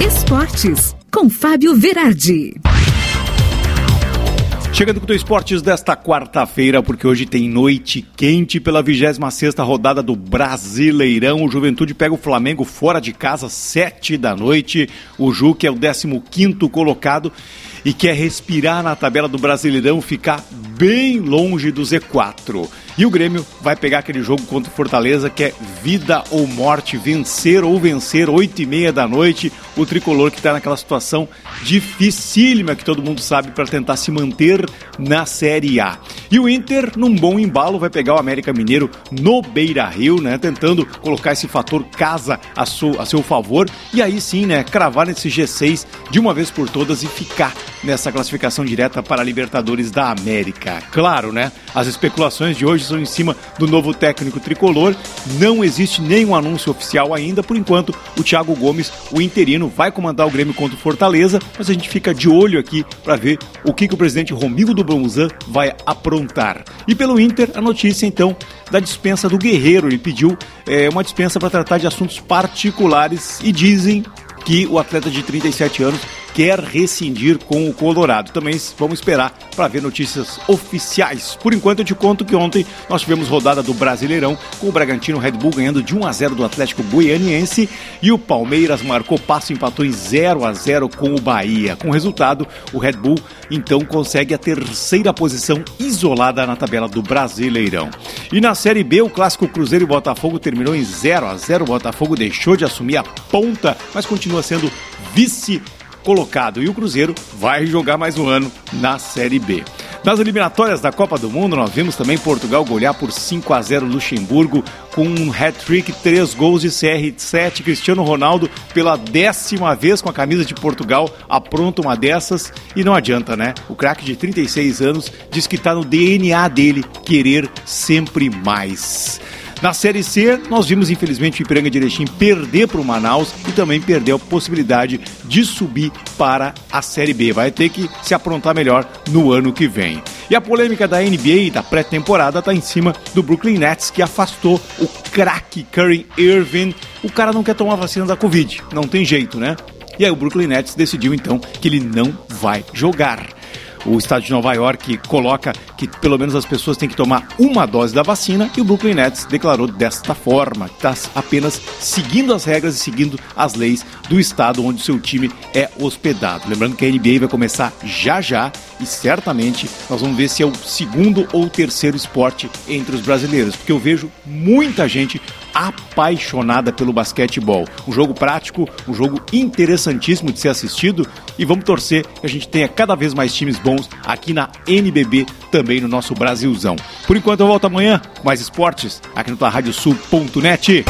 Esportes, com Fábio Verardi. Chegando com o Esportes desta quarta-feira, porque hoje tem noite quente pela 26 rodada do Brasileirão. O Juventude pega o Flamengo fora de casa, sete da noite. O Ju, que é o 15 colocado e quer respirar na tabela do Brasileirão, ficar bem longe do Z4. E o Grêmio vai pegar aquele jogo contra o Fortaleza que é vida ou morte, vencer ou vencer, 8 e meia da noite. O tricolor que está naquela situação dificílima que todo mundo sabe para tentar se manter na Série A. E o Inter, num bom embalo, vai pegar o América Mineiro no Beira Rio, né? Tentando colocar esse fator casa a a seu favor. E aí sim, né? Cravar nesse G6 de uma vez por todas e ficar nessa classificação direta para a Libertadores da América. Claro, né? As especulações de hoje são em cima do novo técnico tricolor. Não existe nenhum anúncio oficial ainda. Por enquanto, o Thiago Gomes, o interino, vai comandar o Grêmio contra o Fortaleza, mas a gente fica de olho aqui para ver o que, que o presidente Romildo do Bronzan vai aprontar. E pelo Inter, a notícia então da dispensa do Guerreiro. Ele pediu é, uma dispensa para tratar de assuntos particulares e dizem que o atleta de 37 anos quer rescindir com o Colorado. Também vamos esperar para ver notícias oficiais. Por enquanto, eu te conto que ontem nós tivemos rodada do Brasileirão, com o Bragantino Red Bull ganhando de 1 a 0 do Atlético Goianiense e o Palmeiras marcou passo e empatou em 0 a 0 com o Bahia. Com o resultado, o Red Bull então consegue a terceira posição isolada na tabela do Brasileirão. E na Série B, o clássico Cruzeiro e Botafogo terminou em 0 a 0. O Botafogo deixou de assumir a ponta, mas continua sendo vice colocado. E o Cruzeiro vai jogar mais um ano na Série B. Nas eliminatórias da Copa do Mundo, nós vimos também Portugal golear por 5 a 0 Luxemburgo com um hat-trick, três gols de CR7. Cristiano Ronaldo, pela décima vez com a camisa de Portugal, apronta uma dessas e não adianta, né? O craque de 36 anos diz que está no DNA dele querer sempre mais. Na Série C, nós vimos infelizmente o Ipiranga de Erechim perder para o Manaus e também perder a possibilidade de subir para a Série B. Vai ter que se aprontar melhor no ano que vem. E a polêmica da NBA e da pré-temporada está em cima do Brooklyn Nets, que afastou o craque Curry Irving. O cara não quer tomar vacina da Covid, não tem jeito, né? E aí o Brooklyn Nets decidiu então que ele não vai jogar. O estado de Nova York coloca que pelo menos as pessoas têm que tomar uma dose da vacina e o Brooklyn Nets declarou desta forma, está apenas seguindo as regras e seguindo as leis do estado onde seu time é hospedado. Lembrando que a NBA vai começar já já e certamente nós vamos ver se é o segundo ou terceiro esporte entre os brasileiros, porque eu vejo muita gente apaixonada pelo basquetebol. Um jogo prático, um jogo interessantíssimo de ser assistido e vamos torcer que a gente tenha cada vez mais times bons aqui na NBB, também no nosso Brasilzão. Por enquanto eu volto amanhã mais esportes aqui no radiosul.net.